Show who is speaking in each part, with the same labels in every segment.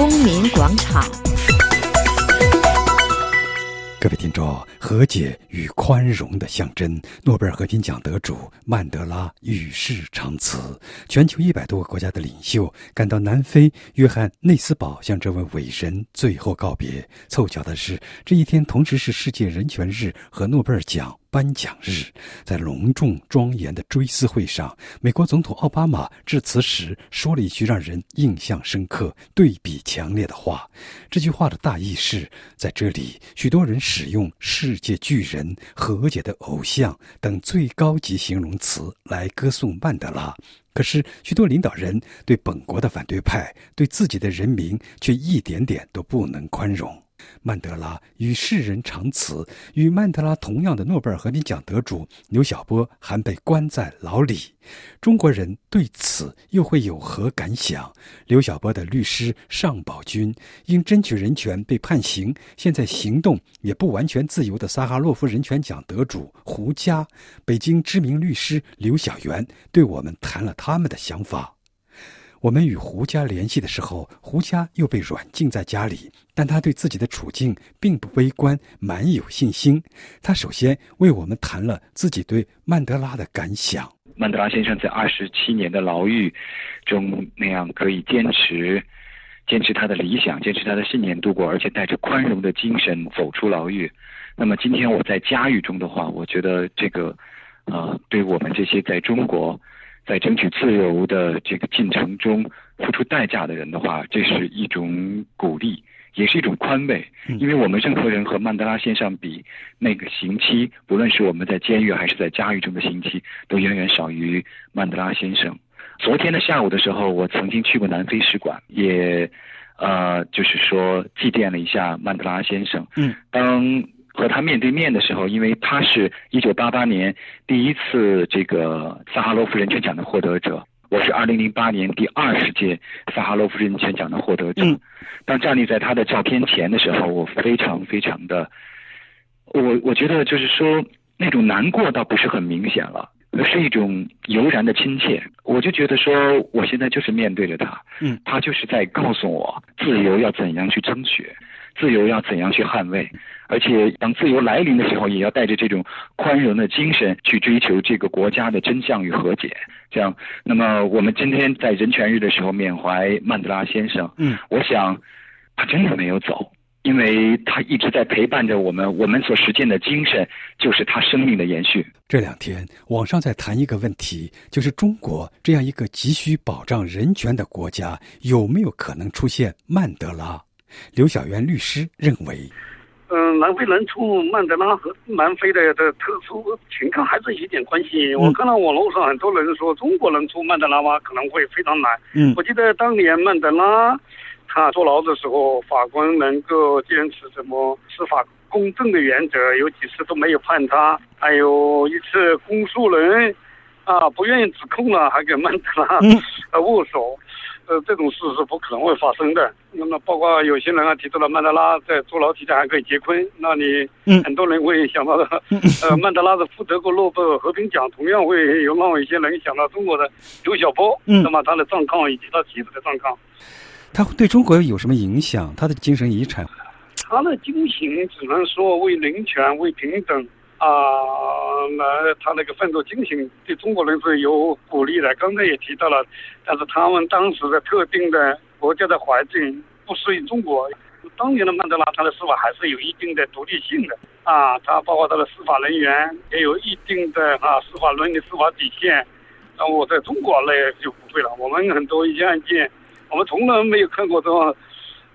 Speaker 1: 公民广场。
Speaker 2: 各位听众，和解与宽容的象征，诺贝尔和平奖得主曼德拉与世长辞。全球一百多个国家的领袖赶到南非约翰内斯堡，向这位伟人最后告别。凑巧的是，这一天同时是世界人权日和诺贝尔奖。颁奖日，在隆重庄严的追思会上，美国总统奥巴马致辞时说了一句让人印象深刻、对比强烈的话。这句话的大意是：在这里，许多人使用“世世界巨人”“和解的偶像”等最高级形容词来歌颂曼德拉，可是许多领导人对本国的反对派、对自己的人民却一点点都不能宽容。曼德拉与世人长辞，与曼德拉同样的诺贝尔和平奖得主刘晓波还被关在牢里。中国人对此又会有何感想？刘晓波的律师尚宝军因争取人权被判刑，现在行动也不完全自由的萨哈洛夫人权奖得主胡佳，北京知名律师刘晓元对我们谈了他们的想法。我们与胡家联系的时候，胡家又被软禁在家里，但他对自己的处境并不悲观，蛮有信心。他首先为我们谈了自己对曼德拉的感想。
Speaker 3: 曼德拉先生在二十七年的牢狱中那样可以坚持、坚持他的理想、坚持他的信念度过，而且带着宽容的精神走出牢狱。那么今天我在家狱中的话，我觉得这个，呃，对我们这些在中国。在争取自由的这个进程中付出代价的人的话，这是一种鼓励，也是一种宽慰。因为我们任何人和曼德拉先生比，那个刑期，不论是我们在监狱还是在家狱中的刑期，都远远少于曼德拉先生。昨天的下午的时候，我曾经去过南非使馆，也呃，就是说祭奠了一下曼德拉先生。
Speaker 2: 嗯，
Speaker 3: 当。和他面对面的时候，因为他是一九八八年第一次这个萨哈罗夫人权奖的获得者，我是二零零八年第二十届萨哈罗夫人权奖的获得者。当站立在他的照片前的时候，我非常非常的，我我觉得就是说那种难过倒不是很明显了，而是一种油然的亲切。我就觉得说，我现在就是面对着他，
Speaker 2: 嗯，
Speaker 3: 他就是在告诉我自由要怎样去争取。自由要怎样去捍卫？而且当自由来临的时候，也要带着这种宽容的精神去追求这个国家的真相与和解。这样，那么我们今天在人权日的时候缅怀曼德拉先生。
Speaker 2: 嗯，
Speaker 3: 我想他真的没有走，因为他一直在陪伴着我们。我们所实践的精神就是他生命的延续。
Speaker 2: 这两天网上在谈一个问题，就是中国这样一个急需保障人权的国家，有没有可能出现曼德拉？刘小元律师认为，
Speaker 4: 嗯，南非人出曼德拉和南非的的特殊情况还是有点关系。我看到网络上很多人说，中国人出曼德拉吗？可能会非常难。
Speaker 2: 嗯，
Speaker 4: 我记得当年曼德拉他坐牢的时候，法官能够坚持什么司法公正的原则，有几次都没有判他。还有一次公诉人啊不愿意指控了，还给曼德拉呃握手。呃，这种事是不可能会发生的。那么，包括有些人啊提出了曼德拉在坐牢期间还可以结婚，那你很多人会想到的，呃，曼德拉的获得过诺贝尔和平奖，同样会有让一些人想到中国的刘晓波，那么他的状况以及他妻子的状况，
Speaker 2: 他对中国有什么影响？他的精神遗产？
Speaker 4: 他的精神只能说为人权、为平等。啊，那他那个奋斗精神对中国人是有鼓励的。刚才也提到了，但是他们当时的特定的国家的环境不适应中国。当年的曼德拉，他的司法还是有一定的独立性的啊，他包括他的司法人员也有一定的啊司法伦理、司法底线。那我在中国那就不会了。我们很多一些案件，我们从来没有看过说，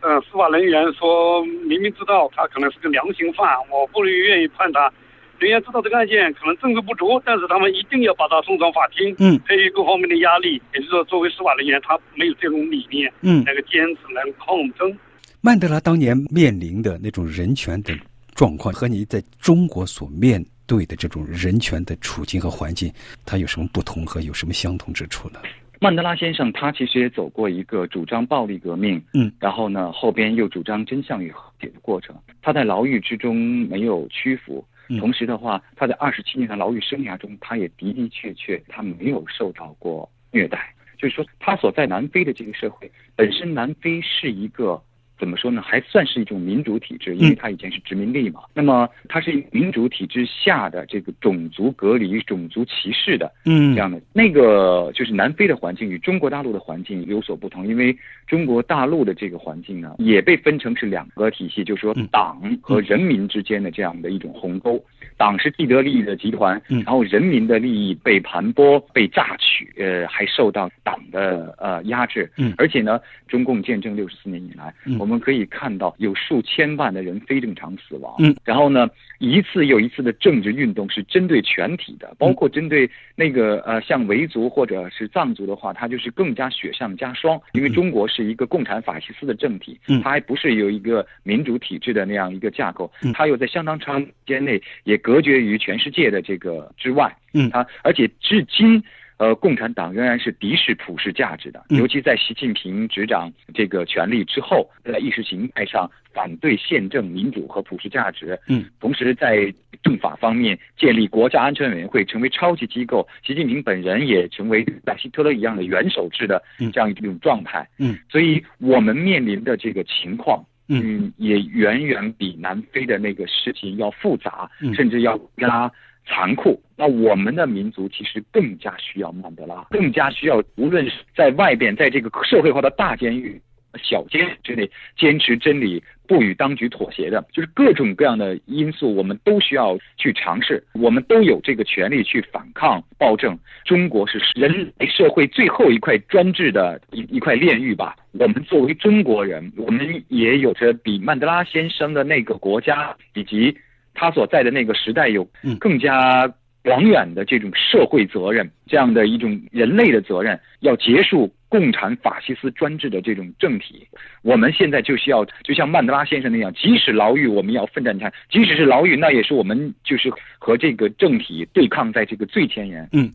Speaker 4: 嗯，司法人员说明明知道他可能是个良心犯，我不愿意判他。人员知道这个案件可能证据不足，但是他们一定要把他送上法庭。
Speaker 2: 嗯，
Speaker 4: 迫于各方面的压力，也就是说，作为司法人员，他没有这种理念。
Speaker 2: 嗯，
Speaker 4: 那个坚持能抗争。
Speaker 2: 曼德拉当年面临的那种人权的状况，和你在中国所面对的这种人权的处境和环境，它有什么不同和有什么相同之处呢？
Speaker 3: 曼德拉先生他其实也走过一个主张暴力革命，
Speaker 2: 嗯，
Speaker 3: 然后呢，后边又主张真相与和解的过程。他在牢狱之中没有屈服。同时的话，他在二十七年的牢狱生涯中，他也的的确确他没有受到过虐待。就是说他所在南非的这个社会本身，南非是一个。怎么说呢？还算是一种民主体制，因为它以前是殖民地嘛。那么它是民主体制下的这个种族隔离、种族歧视的，
Speaker 2: 嗯，
Speaker 3: 这样的那个就是南非的环境与中国大陆的环境有所不同，因为中国大陆的这个环境呢，也被分成是两个体系，就是说党和人民之间的这样的一种鸿沟。党是既得利益的集团，然后人民的利益被盘剥、被榨取，呃，还受到党的呃压制。
Speaker 2: 嗯，
Speaker 3: 而且呢，中共建政六十四年以来，我们可以看到有数千万的人非正常死亡。
Speaker 2: 嗯，
Speaker 3: 然后呢，一次又一次的政治运动是针对全体的，包括针对那个呃像维族或者是藏族的话，它就是更加雪上加霜。因为中国是一个共产法西斯的政体，它还不是有一个民主体制的那样一个架构，它又在相当长时间内也。隔绝于全世界的这个之外，
Speaker 2: 嗯，
Speaker 3: 它而且至今，呃，共产党仍然是敌视普世价值的，尤其在习近平执掌这个权力之后，在意识形态上反对宪政、民主和普世价值，
Speaker 2: 嗯，
Speaker 3: 同时在政法方面建立国家安全委员会，成为超级机构，习近平本人也成为像希特勒一样的元首制的这样一种状态，
Speaker 2: 嗯，
Speaker 3: 所以我们面临的这个情况。
Speaker 2: 嗯，
Speaker 3: 也远远比南非的那个事情要复杂，
Speaker 2: 嗯、
Speaker 3: 甚至要加残酷。那我们的民族其实更加需要曼德拉，更加需要无论是在外边，在这个社会化的大监狱、小监狱之内，坚持真理、不与当局妥协的，就是各种各样的因素，我们都需要去尝试。我们都有这个权利去反抗暴政。中国是人类社会最后一块专制的一一块炼狱吧。我们作为中国人，我们也有着比曼德拉先生的那个国家以及他所在的那个时代有更加广远的这种社会责任，这样的一种人类的责任，要结束共产法西斯专制的这种政体。我们现在就需要，就像曼德拉先生那样，即使牢狱，我们要奋战下；即使是牢狱，那也是我们就是和这个政体对抗在这个最前沿。
Speaker 2: 嗯。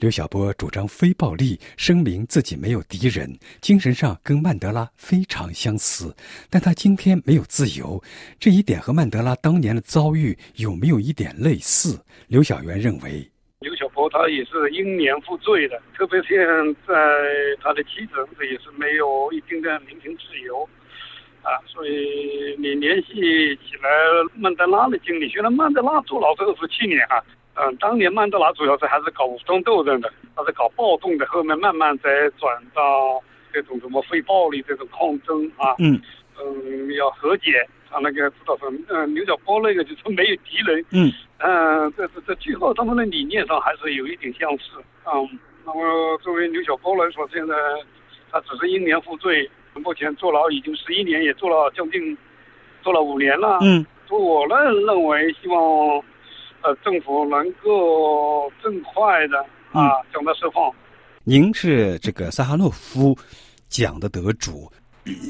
Speaker 2: 刘晓波主张非暴力，声明自己没有敌人，精神上跟曼德拉非常相似。但他今天没有自由，这一点和曼德拉当年的遭遇有没有一点类似？刘晓元认为，
Speaker 4: 他也是英年负罪的，特别现在他的妻子也是没有一定的民情自由啊，所以你联系起来曼德拉的经历，虽然曼德拉坐牢这个十七年啊。嗯，当年曼德拉主要是还是搞武装斗争的，他是搞暴动的，后面慢慢再转到这种什么非暴力这种抗争啊。
Speaker 2: 嗯
Speaker 4: 嗯，要和解，他那个知道说，嗯，刘晓波那个就是没有敌人。
Speaker 2: 嗯
Speaker 4: 嗯，这这这最后他们的理念上还是有一点相似。嗯，那么作为刘晓波来说，现在他只是英年负罪，目前坐牢已经十一年，也坐了将近坐了五年了。
Speaker 2: 嗯，
Speaker 4: 就我呢认为，希望。呃，政府能够更快的啊将他释放。
Speaker 2: 您是这个萨哈诺夫奖的得主，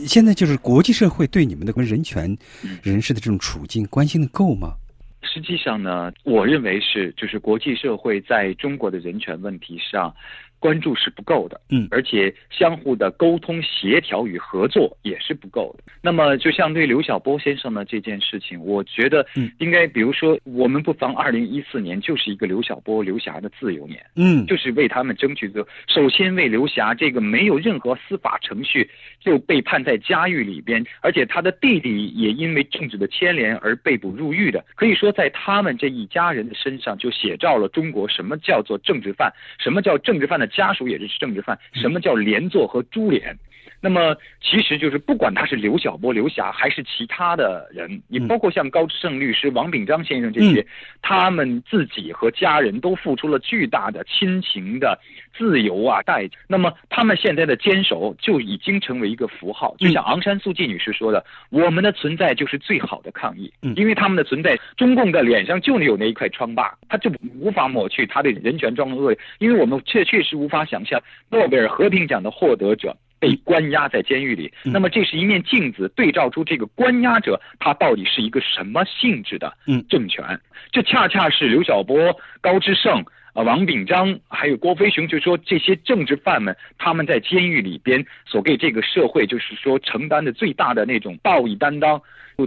Speaker 2: 现在就是国际社会对你们的人权人士的这种处境关心的够吗？
Speaker 3: 实际上呢，我认为是，就是国际社会在中国的人权问题上。关注是不够的，
Speaker 2: 嗯，
Speaker 3: 而且相互的沟通、协调与合作也是不够的。那么，就像对刘晓波先生的这件事情，我觉得，
Speaker 2: 嗯，
Speaker 3: 应该比如说，我们不妨二零一四年就是一个刘晓波、刘霞的自由年，
Speaker 2: 嗯，
Speaker 3: 就是为他们争取的。首先为刘霞这个没有任何司法程序就被判在监狱里边，而且他的弟弟也因为政治的牵连而被捕入狱的，可以说在他们这一家人的身上就写照了中国什么叫做政治犯，什么叫政治犯的。家属也是政治犯，什么叫连坐和株连？那么其实就是不管他是刘晓波、刘霞还是其他的人，你包括像高志胜律师、王炳章先生这些，他们自己和家人都付出了巨大的亲情的自由啊代价。那么他们现在的坚守就已经成为一个符号，就像昂山素季女士说的：“我们的存在就是最好的抗议。”因为他们的存在，中共的脸上就有那一块疮疤，他就无法抹去他的人权状况恶劣。因为我们确确实无法想象诺贝尔和平奖的获得者。被关押在监狱里，那么这是一面镜子，对照出这个关押者他到底是一个什么性质的政权。这恰恰是刘晓波、高志胜、啊王炳章还有郭飞雄，就说这些政治犯们他们在监狱里边所给这个社会就是说承担的最大的那种道义担当，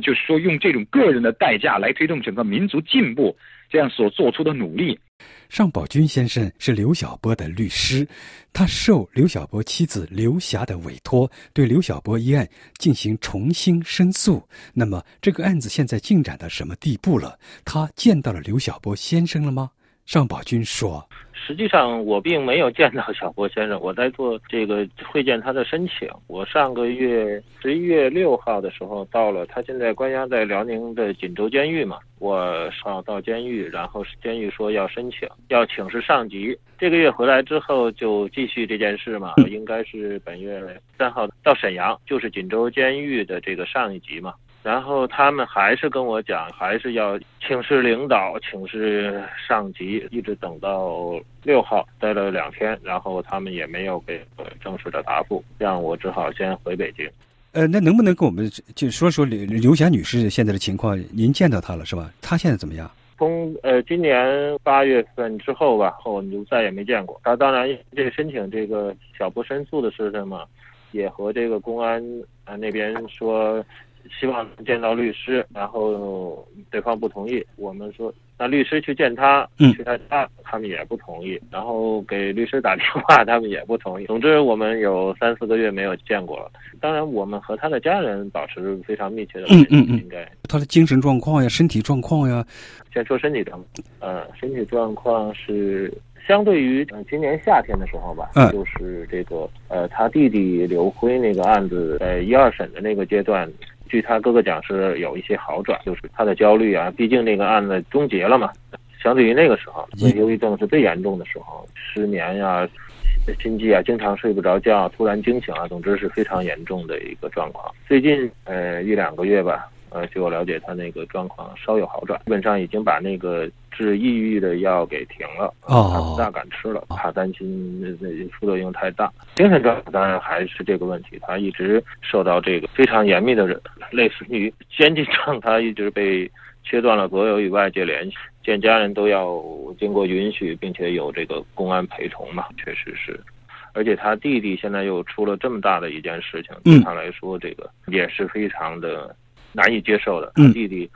Speaker 3: 就是说用这种个人的代价来推动整个民族进步，这样所做出的努力。
Speaker 2: 尚宝军先生是刘晓波的律师，他受刘晓波妻子刘霞的委托，对刘晓波一案进行重新申诉。那么，这个案子现在进展到什么地步了？他见到了刘晓波先生了吗？尚宝军说。
Speaker 1: 实际上，我并没有见到小波先生，我在做这个会见他的申请。我上个月十一月六号的时候到了，他现在关押在辽宁的锦州监狱嘛。我上到监狱，然后监狱说要申请，要请示上级。这个月回来之后就继续这件事嘛，应该是本月三号到沈阳，就是锦州监狱的这个上一级嘛。然后他们还是跟我讲，还是要请示领导，请示上级，一直等到六号，待了两天，然后他们也没有给我正式的答复，让我只好先回北京。
Speaker 2: 呃，那能不能跟我们就说说刘刘霞女士现在的情况？您见到她了是吧？她现在怎么样？
Speaker 1: 从呃今年八月份之后吧，后就再也没见过。她当然这个申请这个小波申诉的事情嘛，也和这个公安啊那边说。希望能见到律师，然后对方不同意。我们说，那律师去见他，去他家，他们也不同意。然后给律师打电话，他们也不同意。总之，我们有三四个月没有见过了。当然，我们和他的家人保持非常密切的联系。应该
Speaker 2: 他的精神状况呀，身体状况呀。
Speaker 1: 先说身体状况，呃，身体状况是相对于今年夏天的时候吧，就是这个呃，他弟弟刘辉那个案子在一二审的那个阶段。据他哥哥讲，是有一些好转，就是他的焦虑啊，毕竟那个案子终结了嘛。相对于那个时候，忧郁症是最严重的时候，失眠呀、心悸啊，经常睡不着觉，突然惊醒啊，总之是非常严重的一个状况。最近呃一两个月吧。呃，据我了解，他那个状况稍有好转，基本上已经把那个治抑郁的药给停了，他不大敢吃了，怕担心那副作用太大。精神状态当然还是这个问题，他一直受到这个非常严密的，类似于监禁状，态一直被切断了所有与外界联系，见家人都要经过允许，并且有这个公安陪同嘛，确实是。而且他弟弟现在又出了这么大的一件事情，对他来说，这个也是非常的。难以接受的，他弟弟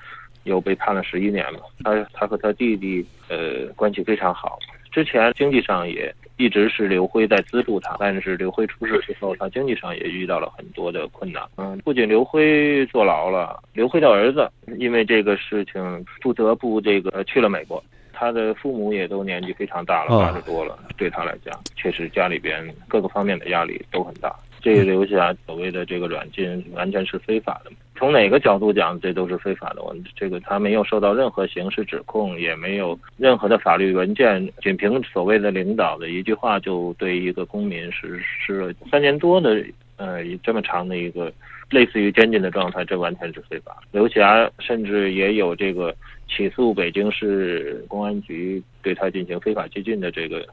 Speaker 1: 又被判了十一年嘛。他他和他弟弟呃关系非常好，之前经济上也一直是刘辉在资助他，但是刘辉出事之后，他经济上也遇到了很多的困难。嗯，不仅刘辉坐牢了，刘辉的儿子因为这个事情不得不这个去了美国，他的父母也都年纪非常大了，八十多了，对他来讲，确实家里边各个方面的压力都很大。这留下所谓的这个软禁，完全是非法的。从哪个角度讲，这都是非法的。我这个他没有受到任何刑事指控，也没有任何的法律文件，仅凭所谓的领导的一句话，就对一个公民实施了三年多的呃这么长的一个类似于监禁的状态，这完全是非法。刘霞甚至也有这个。起诉北京市公安局对他进行非法拘禁的这个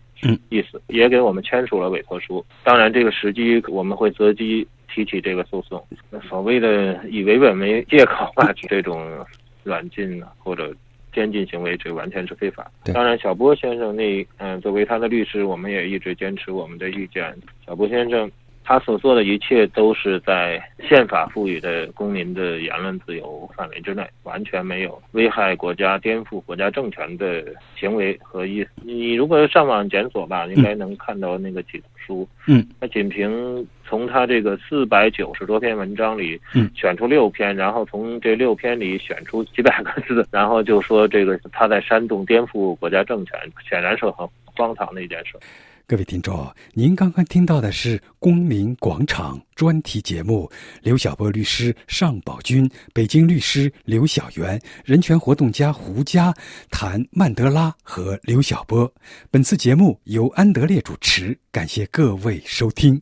Speaker 1: 意思，也给我们签署了委托书。当然，这个时机我们会择机提起这个诉讼。所谓的以维稳为借口吧，这种软禁或者监禁行为，这完全是非法。当然，小波先生那嗯，作为他的律师，我们也一直坚持我们的意见。小波先生。他所做的一切都是在宪法赋予的公民的言论自由范围之内，完全没有危害国家、颠覆国家政权的行为和意思。你如果上网检索吧，应该能看到那个起诉书。
Speaker 2: 嗯，
Speaker 1: 那仅凭从他这个四百九十多篇文章里，嗯，选出六篇，然后从这六篇里选出几百个字，然后就说这个他在煽动颠覆国家政权，显然是很荒唐的一件事。
Speaker 2: 各位听众，您刚刚听到的是《公民广场》专题节目，刘晓波律师、尚宝军、北京律师刘晓元、人权活动家胡佳谈曼德拉和刘晓波。本次节目由安德烈主持，感谢各位收听。